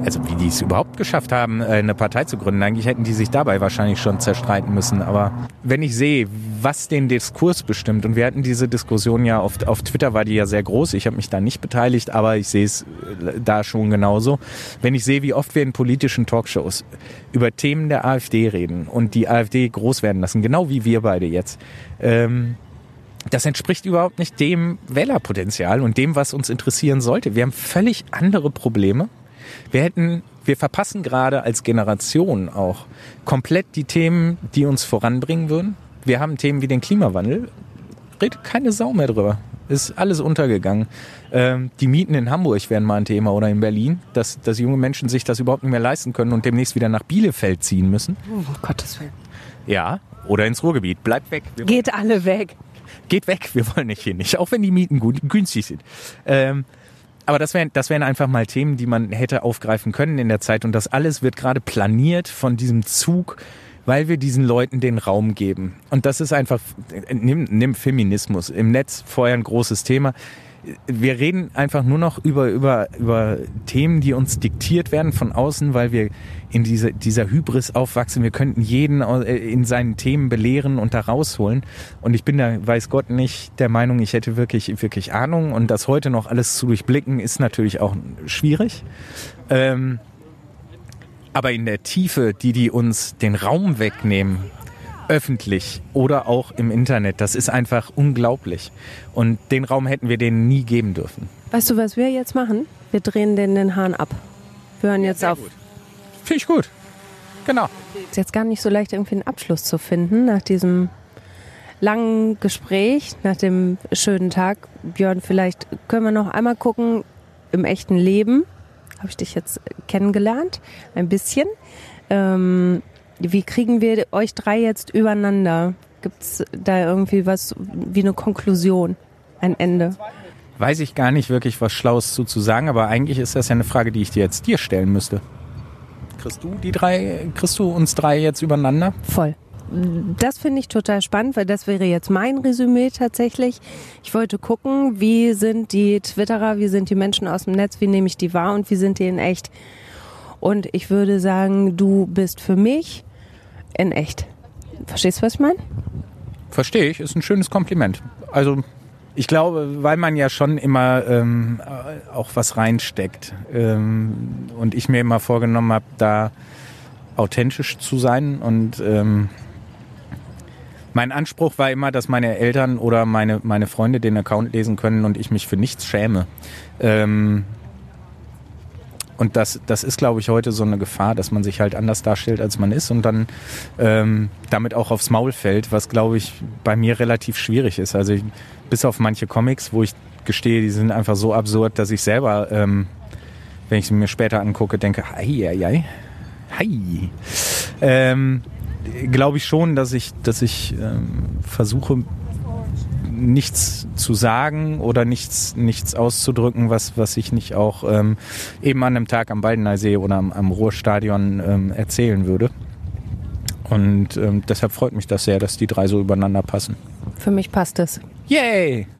also wie die es überhaupt geschafft haben, eine Partei zu gründen. Eigentlich hätten die sich dabei wahrscheinlich schon zerstreiten müssen. Aber wenn ich sehe, was den Diskurs bestimmt, und wir hatten diese Diskussion ja auf, auf Twitter, war die ja sehr groß. Ich habe mich da nicht beteiligt, aber ich sehe es äh, da schon genauso. Wenn ich sehe, wie oft wir in politischen Talkshows über Themen der AfD reden und die AfD groß werden lassen, genau wie wir beide jetzt, ähm, das entspricht überhaupt nicht dem Wählerpotenzial und dem, was uns interessieren sollte. Wir haben völlig andere Probleme. Wir hätten, wir verpassen gerade als Generation auch komplett die Themen, die uns voranbringen würden. Wir haben Themen wie den Klimawandel, redet keine Sau mehr drüber. Ist alles untergegangen. Ähm, die Mieten in Hamburg wären mal ein Thema oder in Berlin, dass, dass junge Menschen sich das überhaupt nicht mehr leisten können und demnächst wieder nach Bielefeld ziehen müssen. Oh, Gottes Willen. Ja, oder ins Ruhrgebiet. Bleibt weg. Wir Geht alle weg. Geht weg, wir wollen nicht hier nicht, auch wenn die Mieten gut, günstig sind. Ähm, aber das wären, das wären einfach mal Themen, die man hätte aufgreifen können in der Zeit. Und das alles wird gerade planiert von diesem Zug weil wir diesen Leuten den Raum geben. Und das ist einfach, nimm, nimm Feminismus, im Netz vorher ein großes Thema. Wir reden einfach nur noch über, über, über Themen, die uns diktiert werden von außen, weil wir in diese, dieser Hybris aufwachsen. Wir könnten jeden äh, in seinen Themen belehren und da rausholen. Und ich bin da, weiß Gott, nicht der Meinung, ich hätte wirklich, wirklich Ahnung. Und das heute noch alles zu durchblicken, ist natürlich auch schwierig. Ähm, aber in der Tiefe, die die uns den Raum wegnehmen, öffentlich oder auch im Internet, das ist einfach unglaublich. Und den Raum hätten wir denen nie geben dürfen. Weißt du, was wir jetzt machen? Wir drehen denen den Hahn ab. Wir hören jetzt auf. Finde ich gut. Genau. Ist jetzt gar nicht so leicht, irgendwie einen Abschluss zu finden nach diesem langen Gespräch, nach dem schönen Tag. Björn, vielleicht können wir noch einmal gucken im echten Leben habe ich dich jetzt kennengelernt, ein bisschen. Ähm, wie kriegen wir euch drei jetzt übereinander? Gibt es da irgendwie was wie eine Konklusion, ein Ende? Weiß ich gar nicht wirklich was Schlaues zu, zu sagen, aber eigentlich ist das ja eine Frage, die ich dir jetzt dir stellen müsste. Kriegst du die drei, kriegst du uns drei jetzt übereinander? Voll das finde ich total spannend, weil das wäre jetzt mein Resümee tatsächlich. Ich wollte gucken, wie sind die Twitterer, wie sind die Menschen aus dem Netz, wie nehme ich die wahr und wie sind die in echt. Und ich würde sagen, du bist für mich in echt. Verstehst du, was ich meine? Verstehe ich, ist ein schönes Kompliment. Also ich glaube, weil man ja schon immer ähm, auch was reinsteckt ähm, und ich mir immer vorgenommen habe, da authentisch zu sein und ähm, mein Anspruch war immer, dass meine Eltern oder meine, meine Freunde den Account lesen können und ich mich für nichts schäme. Ähm, und das, das ist, glaube ich, heute so eine Gefahr, dass man sich halt anders darstellt, als man ist und dann ähm, damit auch aufs Maul fällt, was, glaube ich, bei mir relativ schwierig ist. Also ich, bis auf manche Comics, wo ich gestehe, die sind einfach so absurd, dass ich selber, ähm, wenn ich sie mir später angucke, denke, hei, hei, hei, hei. Ähm, glaube ich schon, dass ich, dass ich ähm, versuche, nichts zu sagen oder nichts, nichts auszudrücken, was, was ich nicht auch ähm, eben an einem Tag am Baldeneysee oder am, am Ruhrstadion ähm, erzählen würde. Und ähm, deshalb freut mich das sehr, dass die drei so übereinander passen. Für mich passt es. Yay!